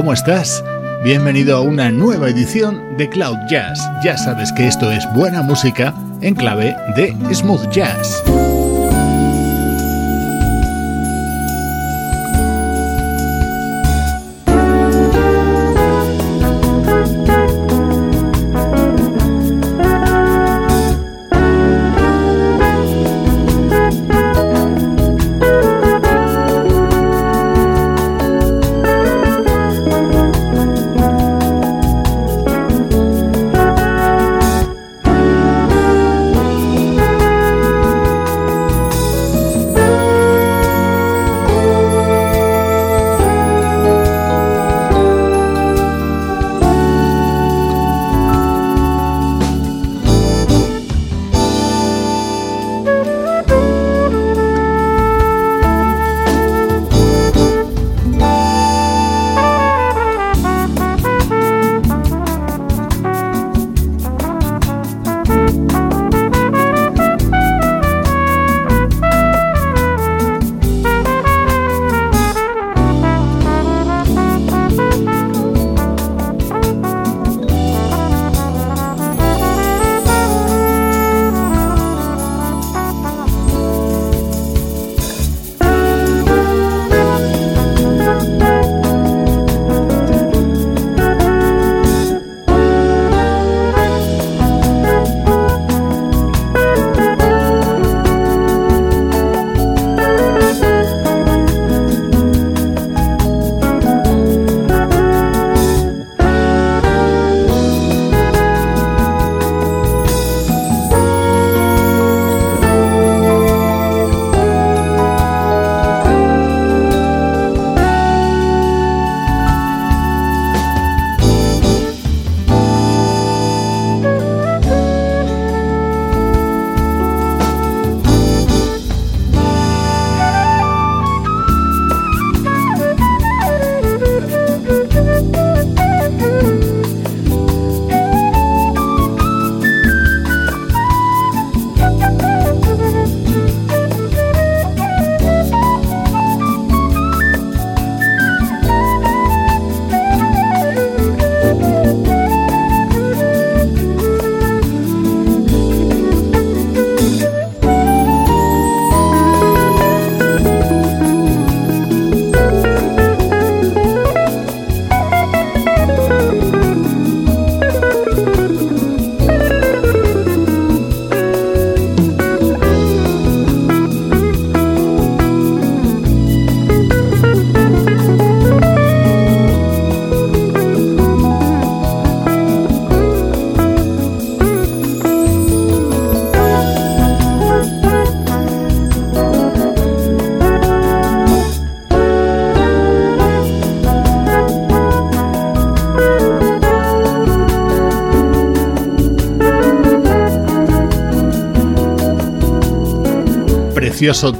¿Cómo estás? Bienvenido a una nueva edición de Cloud Jazz. Ya sabes que esto es buena música en clave de smooth jazz.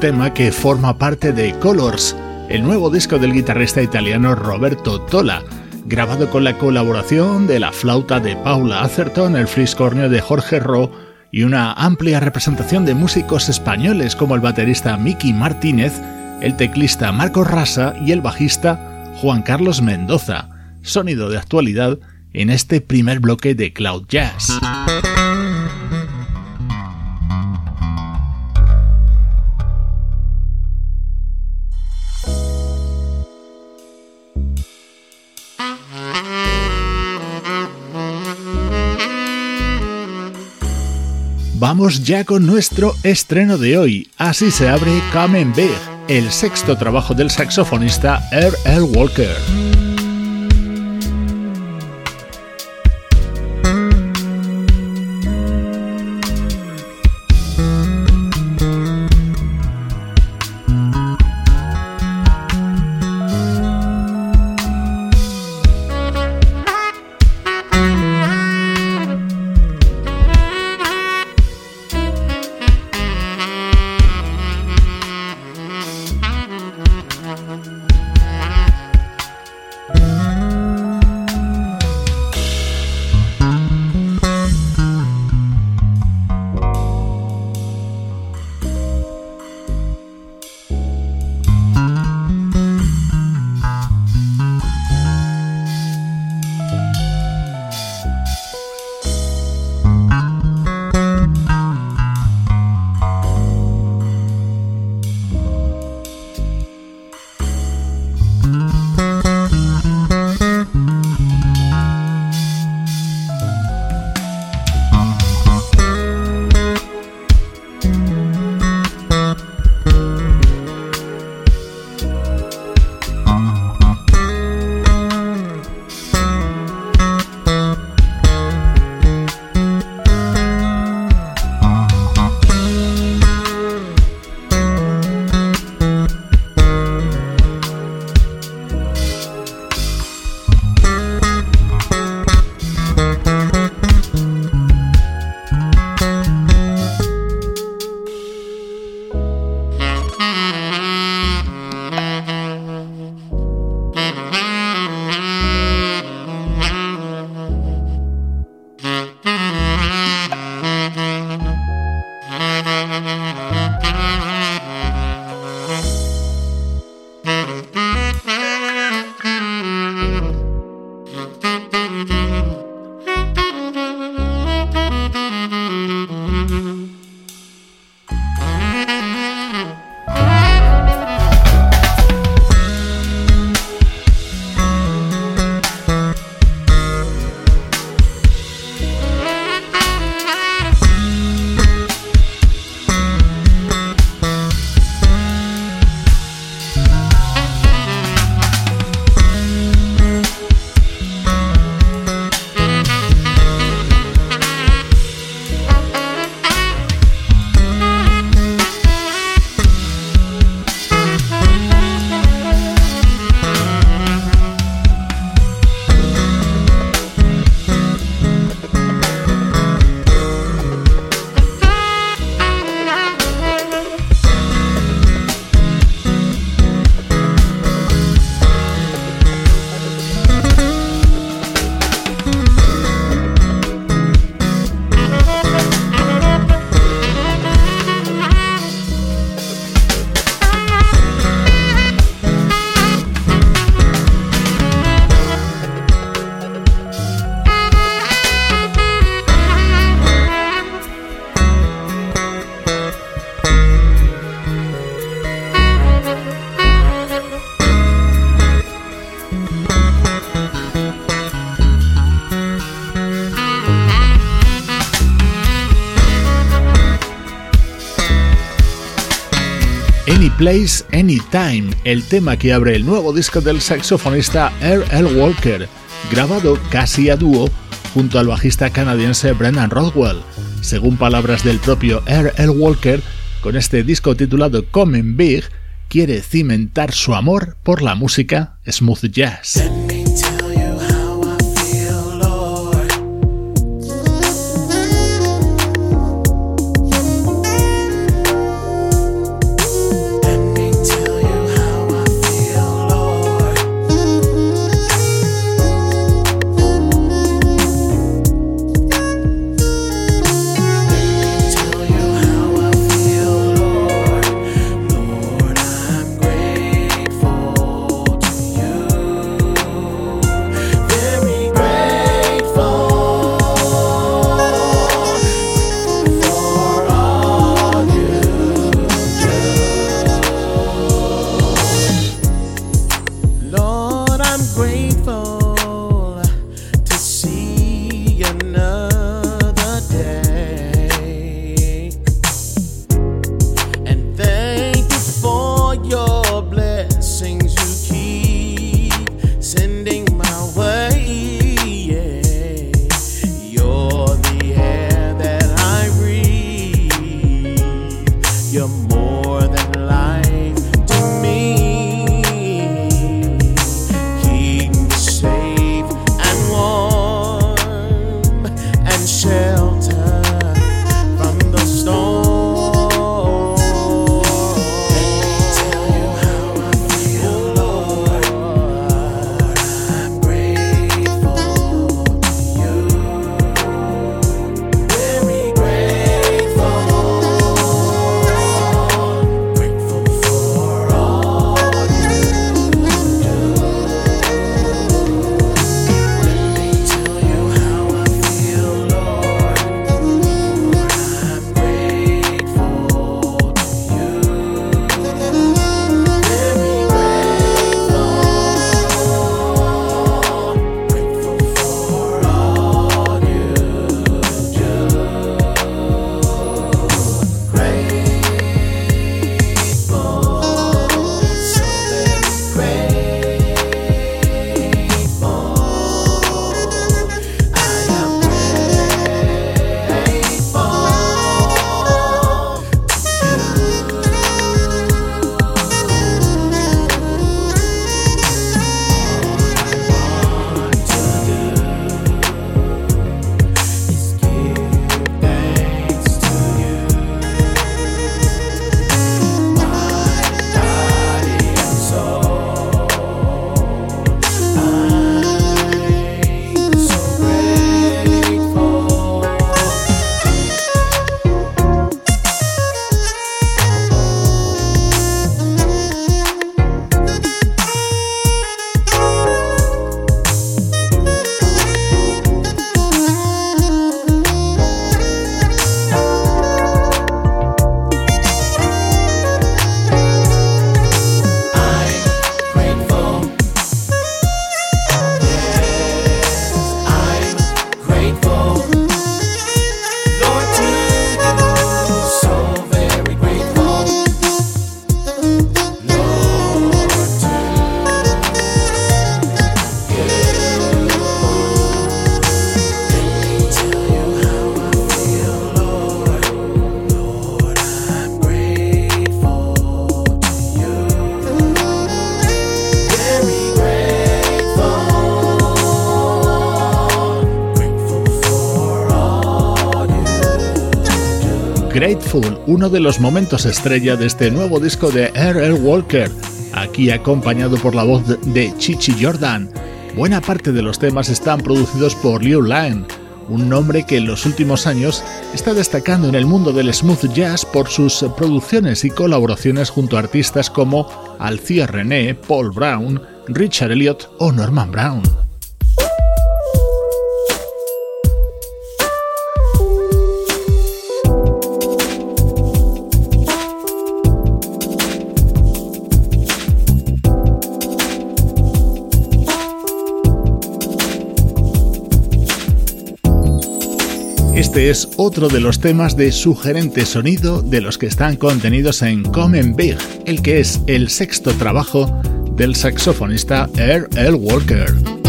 Tema que forma parte de Colors, el nuevo disco del guitarrista italiano Roberto Tola, grabado con la colaboración de la flauta de Paula Atherton, el fliscornio de Jorge Ro y una amplia representación de músicos españoles como el baterista Miki Martínez, el teclista Marcos Rasa y el bajista Juan Carlos Mendoza. Sonido de actualidad en este primer bloque de Cloud Jazz. Vamos ya con nuestro estreno de hoy. Así se abre Come el sexto trabajo del saxofonista R.L. Walker. Place, Anytime, el tema que abre el nuevo disco del saxofonista R.L. Walker, grabado casi a dúo junto al bajista canadiense Brendan Rothwell. Según palabras del propio R.L. Walker, con este disco titulado Coming Big, quiere cimentar su amor por la música smooth jazz. Uno de los momentos estrella de este nuevo disco de R.L. Walker, aquí acompañado por la voz de Chichi Jordan. Buena parte de los temas están producidos por Liu Lang, un nombre que en los últimos años está destacando en el mundo del smooth jazz por sus producciones y colaboraciones junto a artistas como Alcia René, Paul Brown, Richard Elliot o Norman Brown. Este es otro de los temas de sugerente sonido de los que están contenidos en Common Big, el que es el sexto trabajo del saxofonista Earl L. Walker.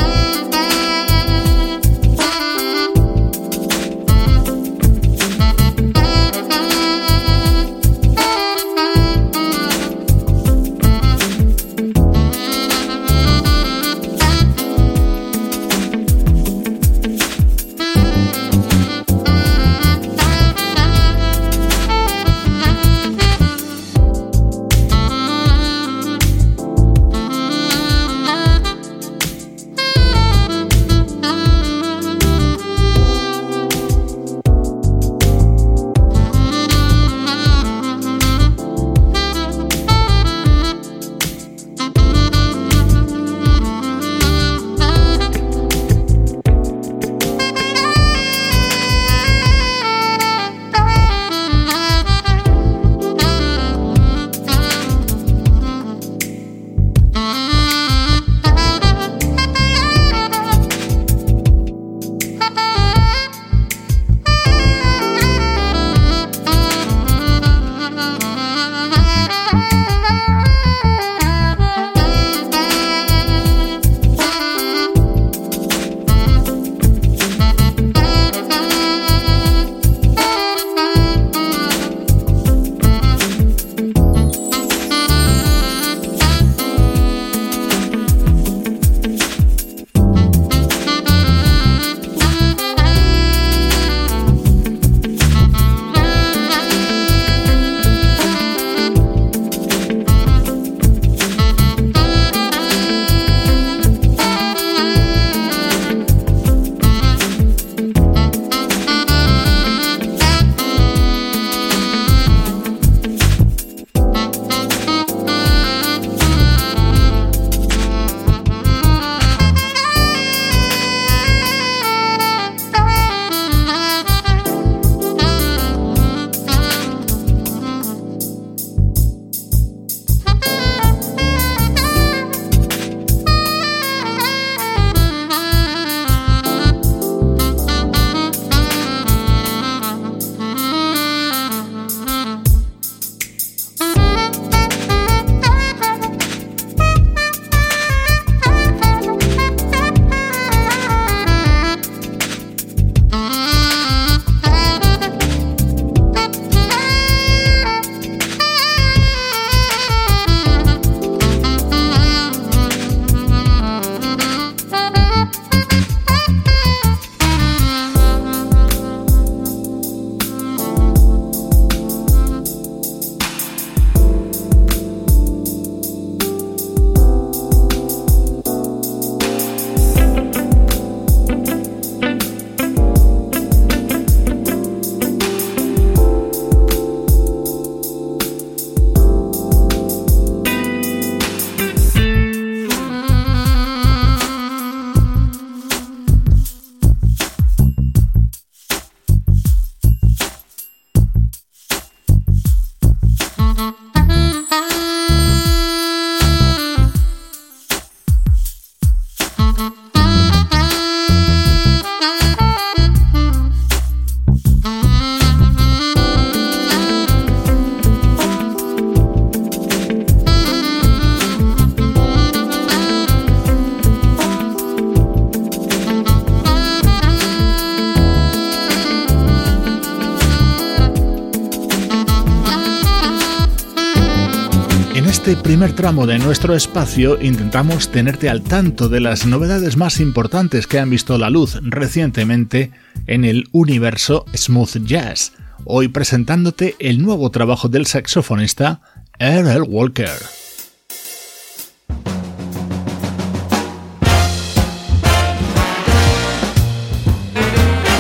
Primer tramo de nuestro espacio intentamos tenerte al tanto de las novedades más importantes que han visto la luz recientemente en el universo smooth jazz, hoy presentándote el nuevo trabajo del saxofonista Earl Walker.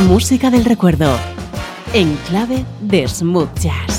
Música del recuerdo, en clave de smooth jazz.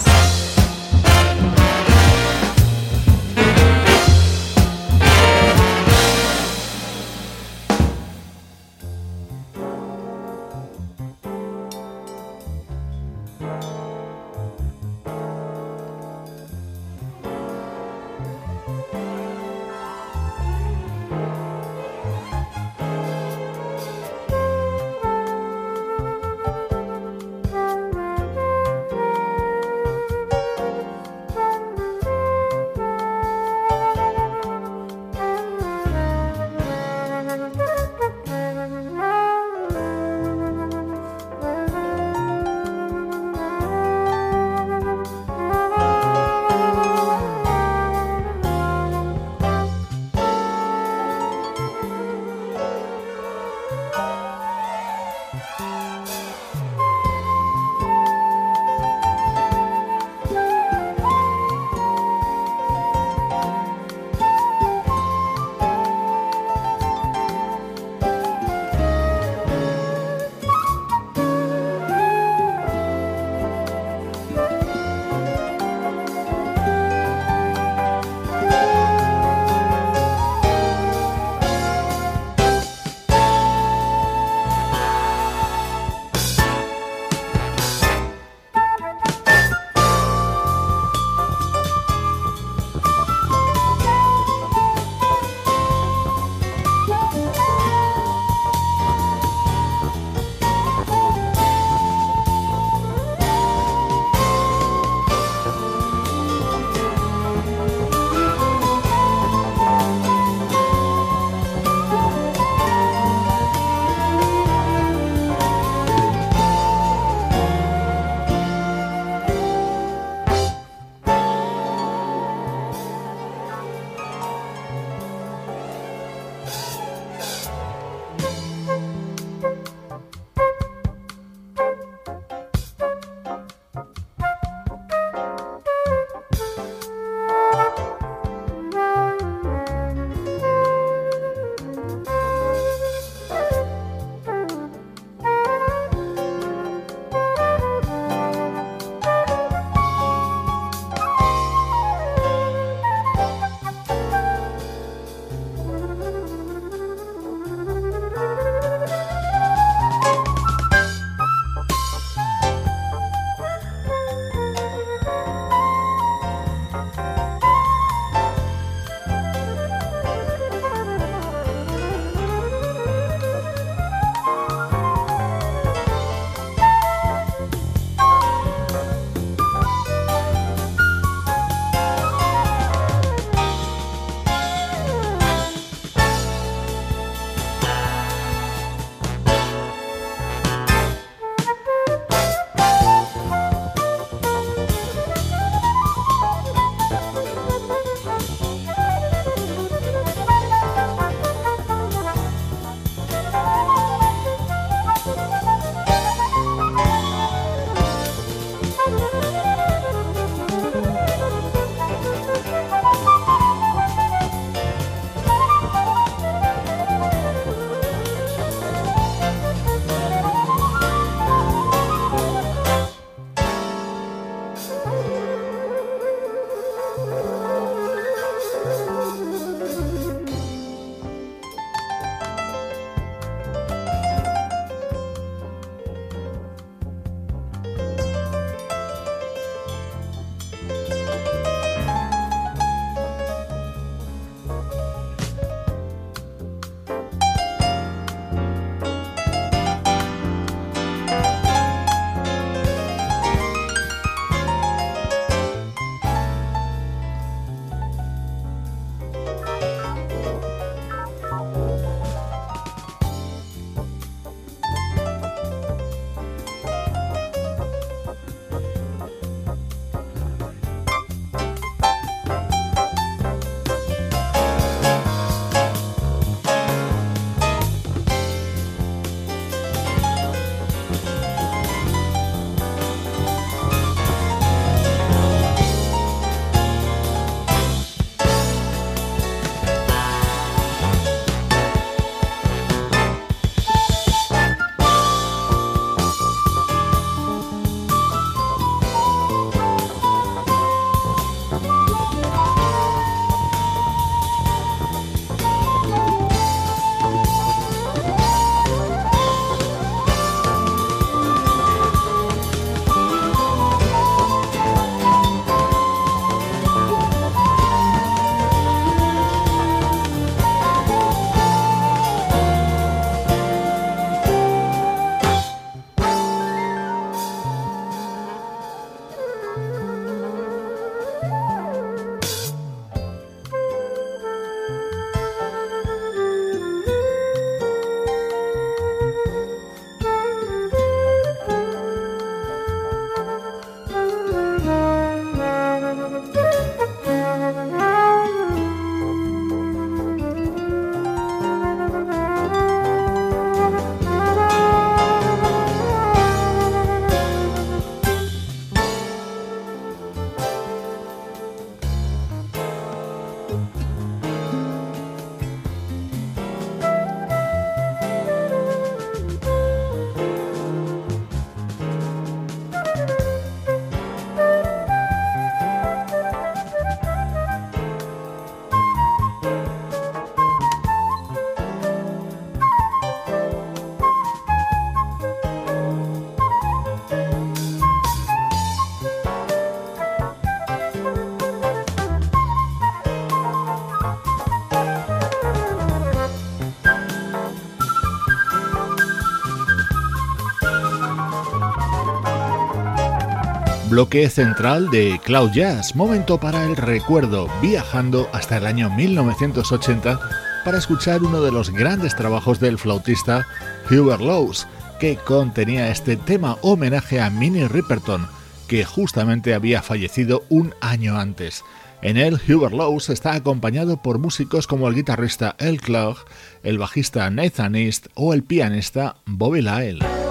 Bloque central de Cloud Jazz, momento para el recuerdo, viajando hasta el año 1980 para escuchar uno de los grandes trabajos del flautista Hubert Lowes, que contenía este tema homenaje a Minnie Riperton, que justamente había fallecido un año antes. En él, Hubert Lowes está acompañado por músicos como el guitarrista El Clough, el bajista Nathan East o el pianista Bobby Lyle.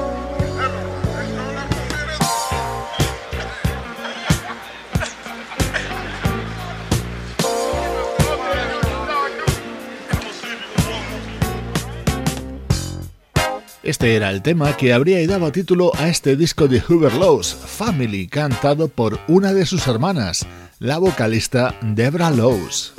Este era el tema que habría dado título a este disco de Hubert Lowes, Family, cantado por una de sus hermanas, la vocalista Debra Lowes.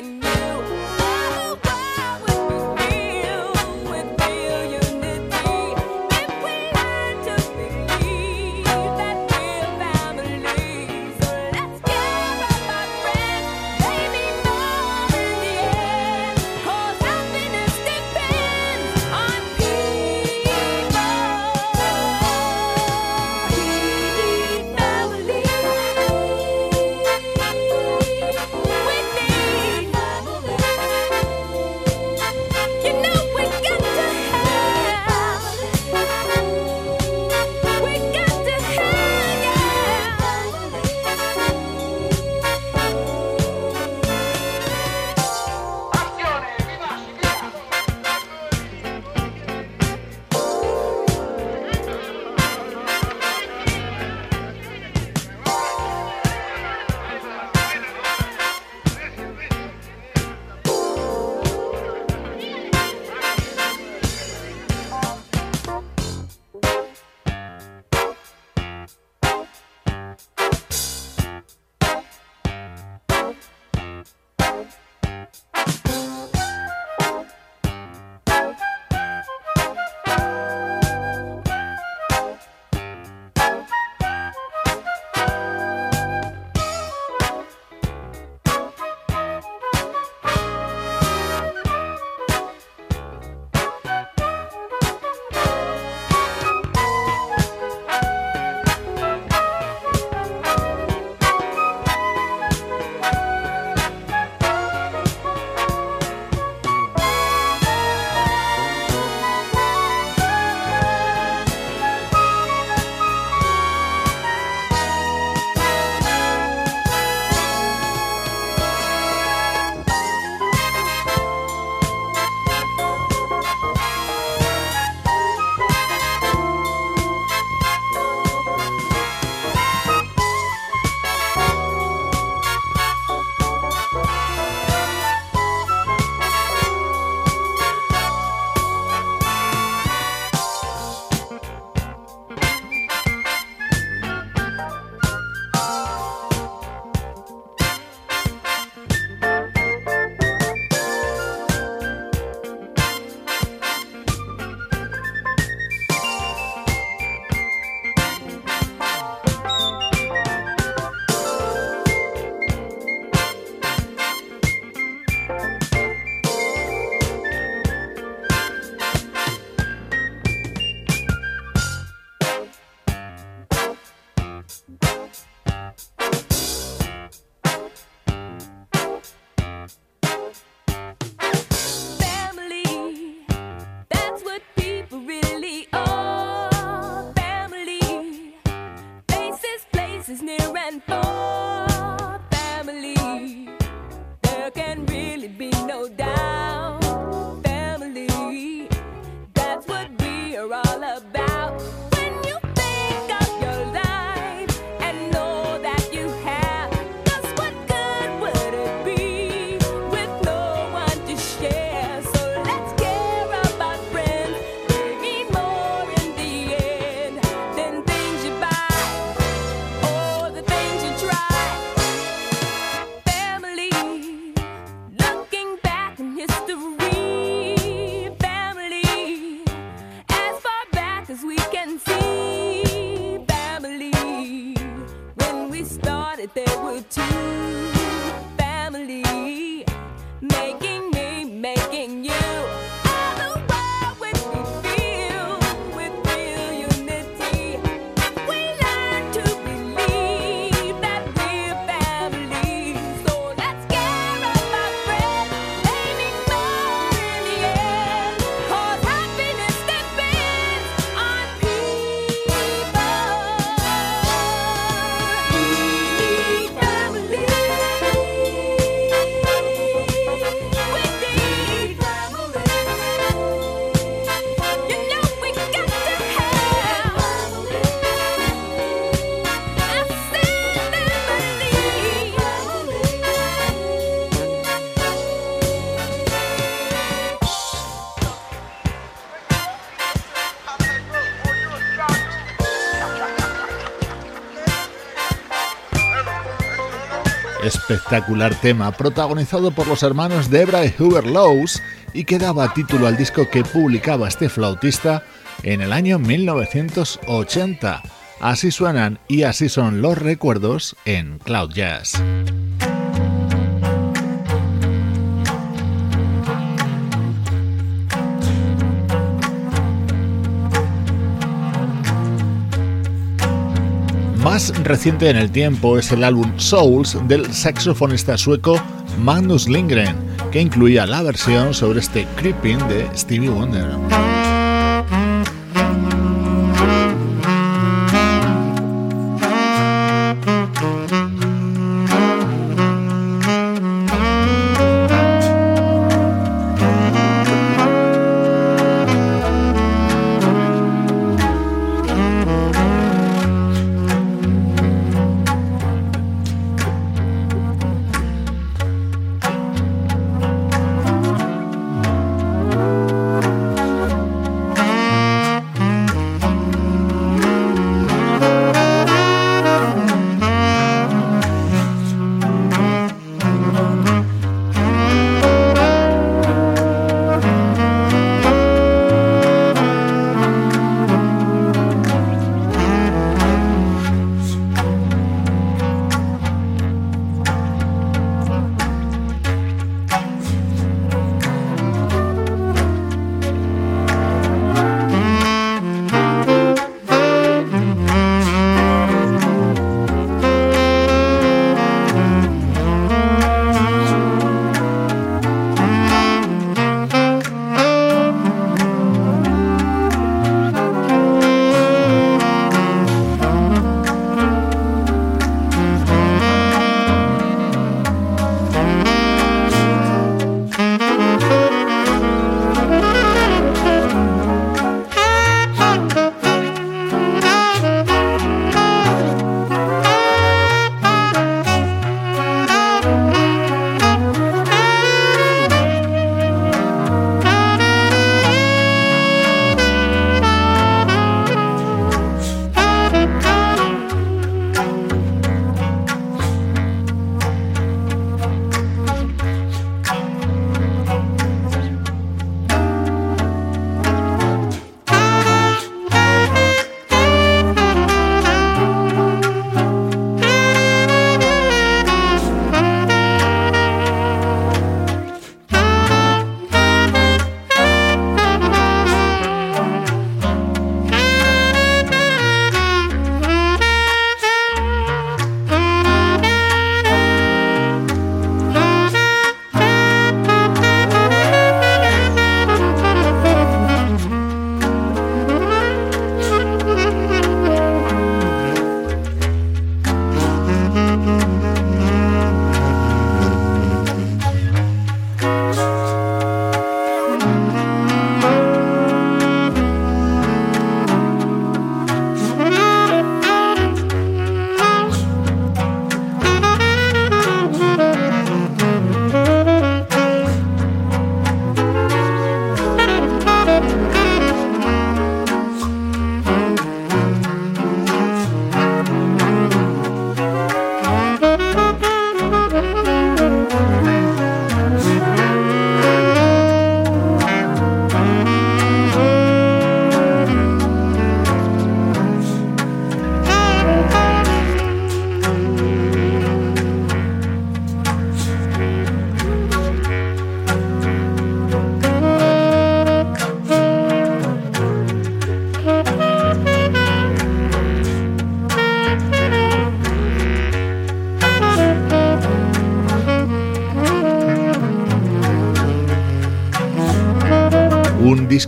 no It's the espectacular tema protagonizado por los hermanos Debra y Hubert Lowes y que daba título al disco que publicaba este flautista en el año 1980. Así suenan y así son los recuerdos en Cloud Jazz. Más reciente en el tiempo es el álbum Souls del saxofonista sueco Magnus Lindgren, que incluía la versión sobre este Creeping de Stevie Wonder.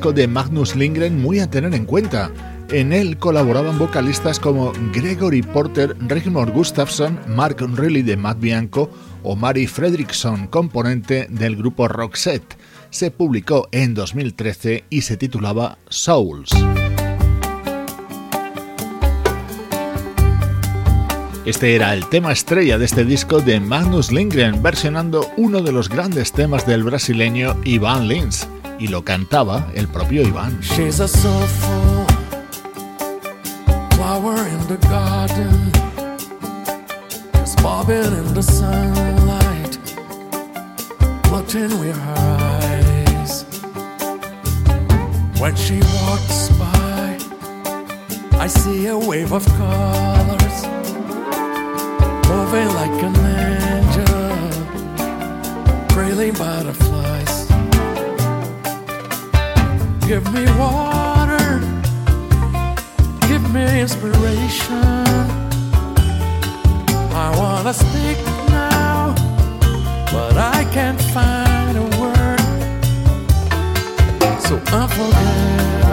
De Magnus Lindgren muy a tener en cuenta. En él colaboraban vocalistas como Gregory Porter, Rigmor Gustafsson, Mark Riley de Matt Bianco o Mary Fredrickson, componente del grupo Roxette. Se publicó en 2013 y se titulaba Souls. Este era el tema estrella de este disco de Magnus Lindgren, versionando uno de los grandes temas del brasileño Ivan Lins, y lo cantaba el propio Iván. She's a soulful flower in the garden, just bobbing in the sunlight, floating with her eyes. When she walks by, I see a wave of colors. moving like an angel, trailing butterflies. Give me water, give me inspiration. I wanna speak now, but I can't find a word. So unforgiven,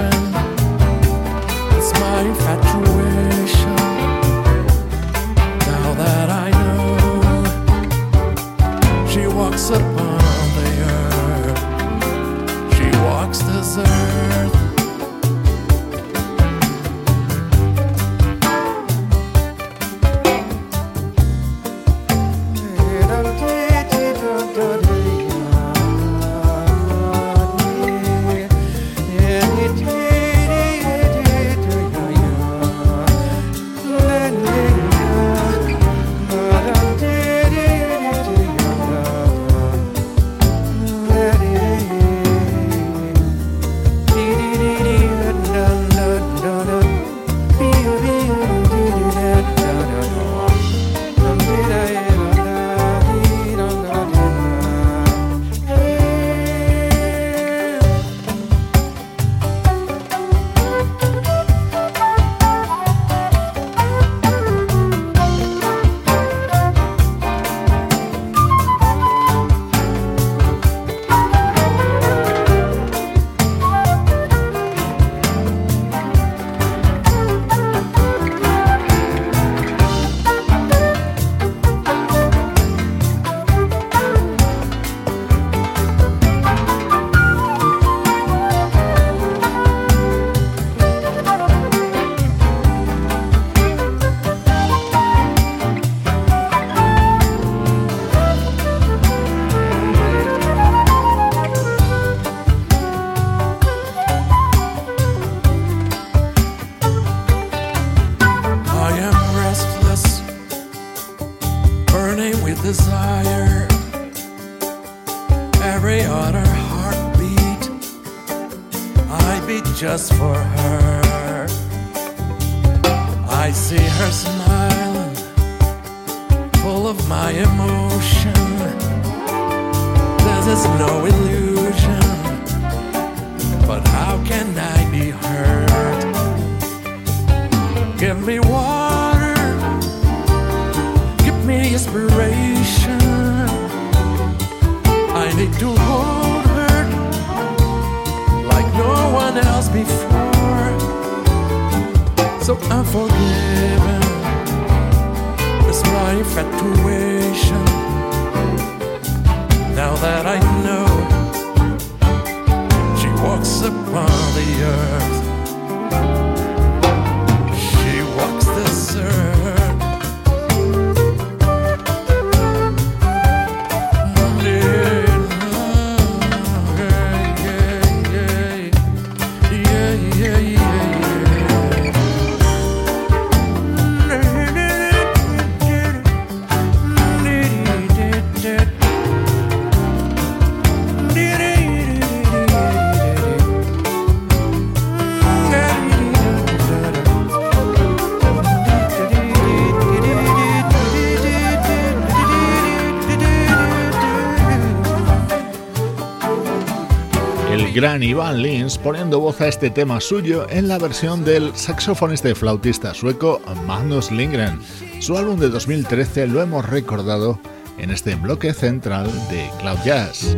gran Ivan Lins poniendo voz a este tema suyo en la versión del saxofonista y flautista sueco Magnus Lindgren. Su álbum de 2013 lo hemos recordado en este bloque central de Cloud Jazz.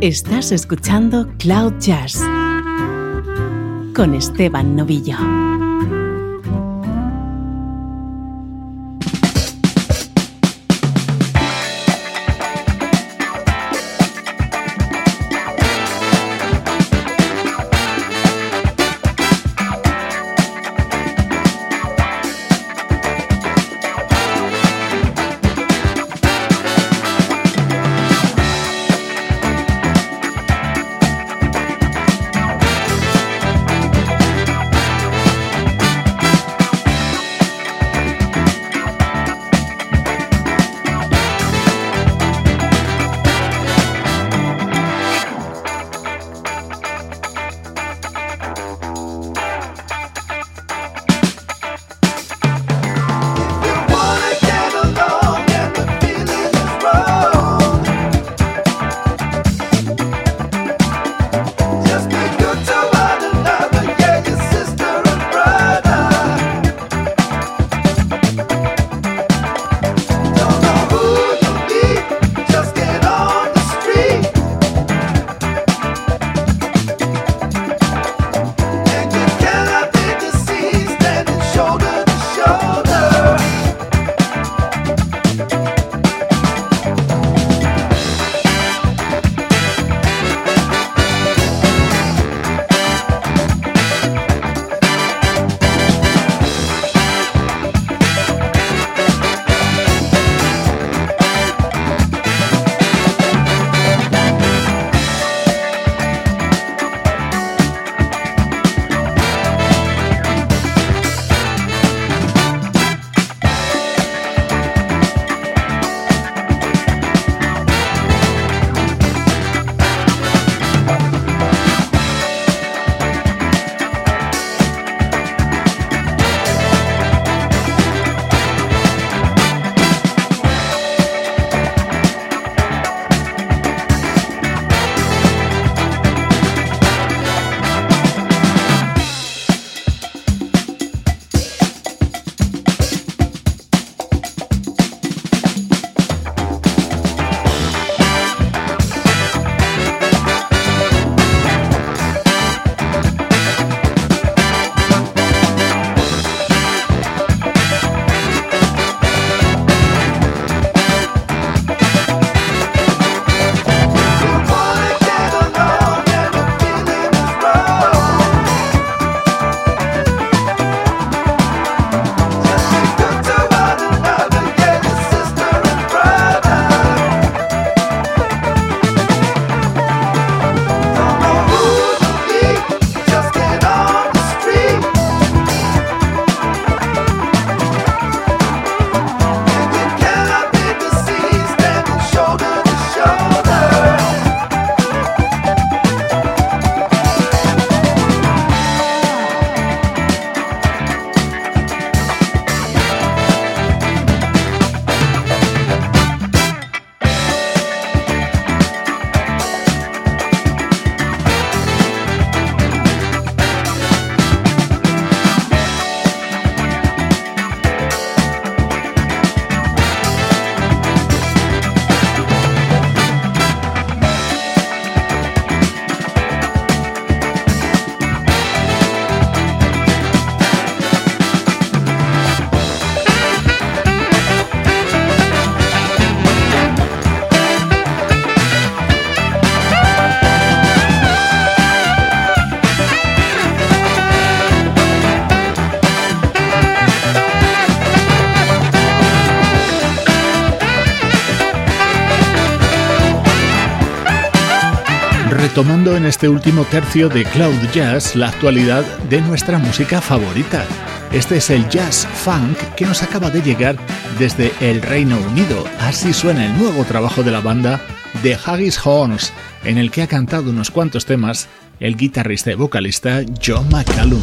Estás escuchando Cloud Jazz con Esteban Novillo. Tomando en este último tercio de Cloud Jazz la actualidad de nuestra música favorita. Este es el jazz funk que nos acaba de llegar desde el Reino Unido. Así suena el nuevo trabajo de la banda The Haggis Horns, en el que ha cantado unos cuantos temas el guitarrista y vocalista John McCallum.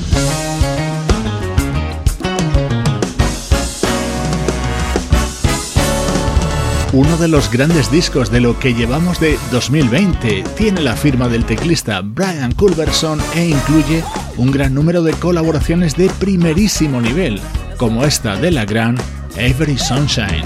Uno de los grandes discos de lo que llevamos de 2020 tiene la firma del teclista Brian Culberson e incluye un gran número de colaboraciones de primerísimo nivel, como esta de la gran Every Sunshine.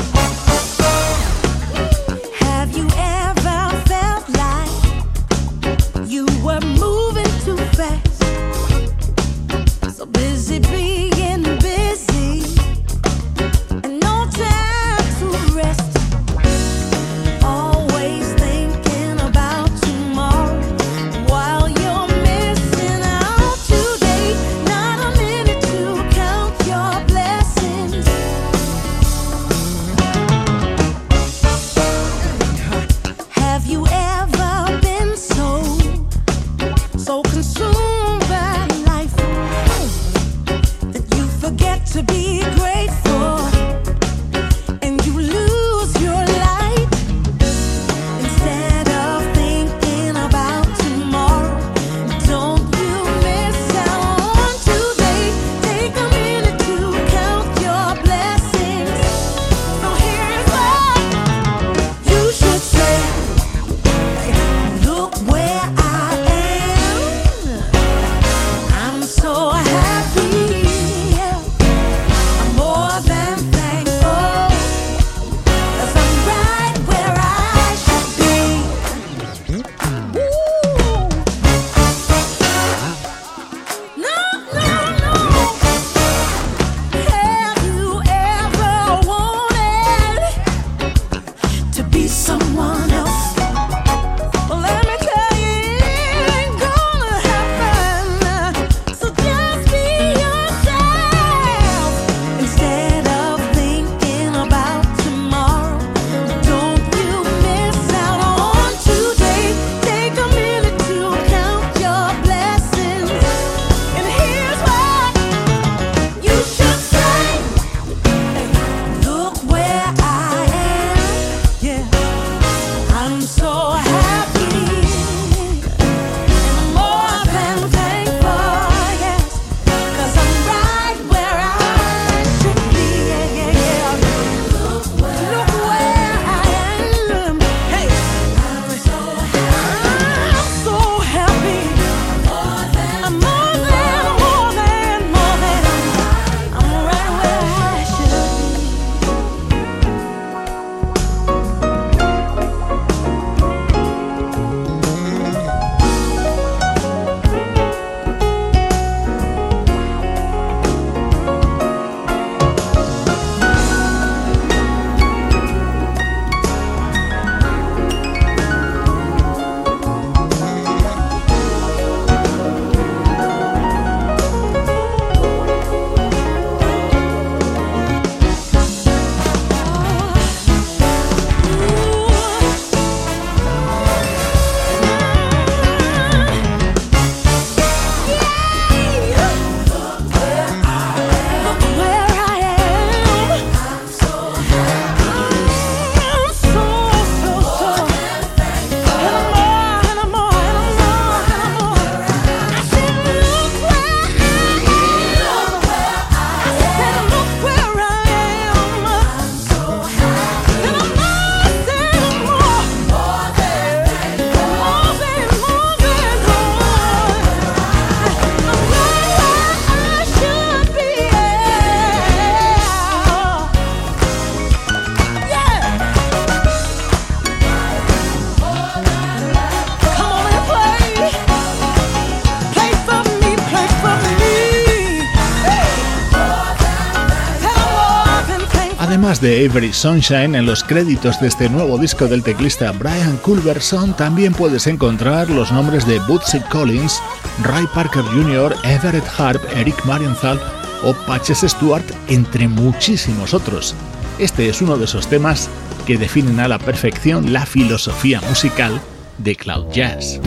De Avery Sunshine, en los créditos de este nuevo disco del teclista Brian Culberson también puedes encontrar los nombres de Bootsy Collins, Ray Parker Jr., Everett Harp, Eric Marienthal o Patches Stewart, entre muchísimos otros. Este es uno de esos temas que definen a la perfección la filosofía musical de Cloud Jazz.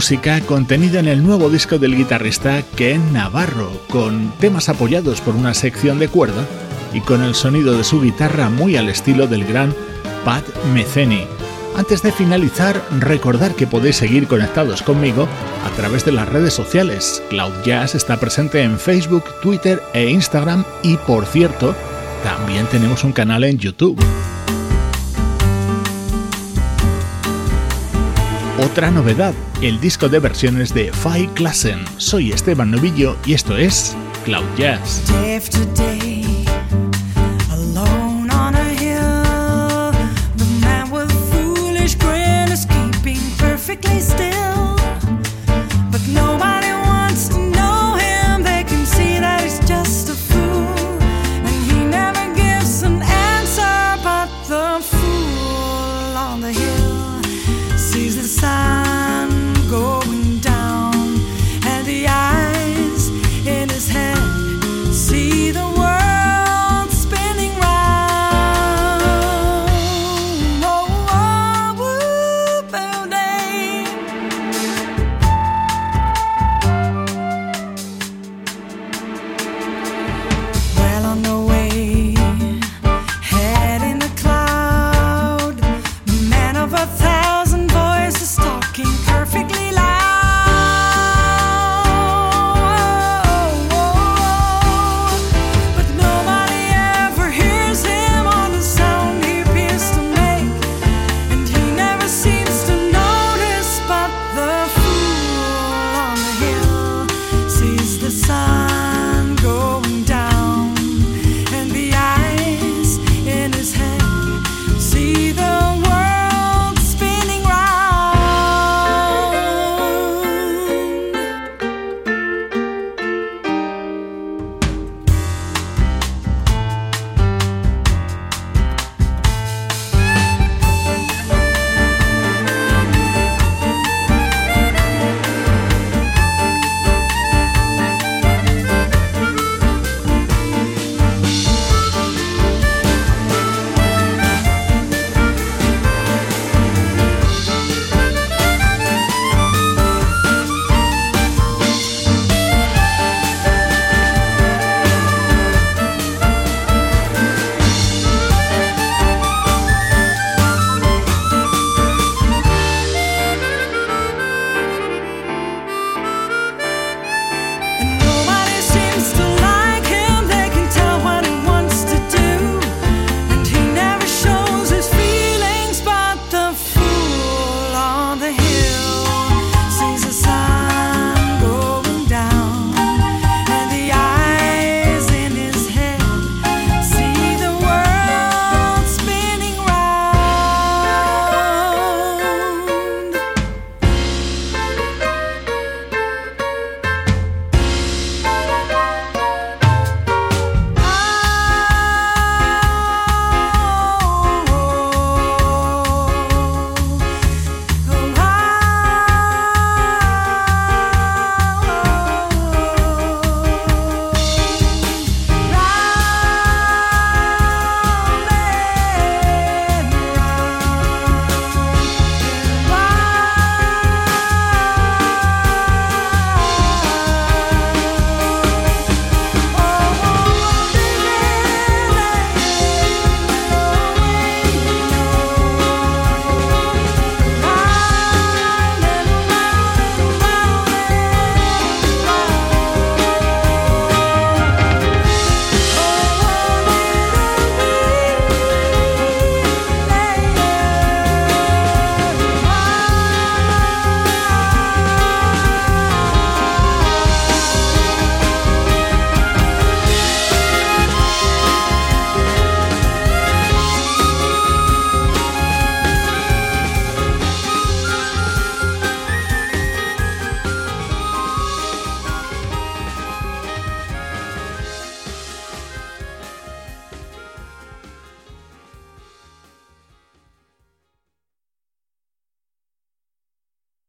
Música contenida en el nuevo disco del guitarrista Ken Navarro, con temas apoyados por una sección de cuerda y con el sonido de su guitarra muy al estilo del gran Pat Metheny. Antes de finalizar, recordar que podéis seguir conectados conmigo a través de las redes sociales. Cloud Jazz está presente en Facebook, Twitter e Instagram y por cierto, también tenemos un canal en YouTube. Otra novedad, el disco de versiones de Five Klassen. Soy Esteban Novillo y esto es Cloud Jazz.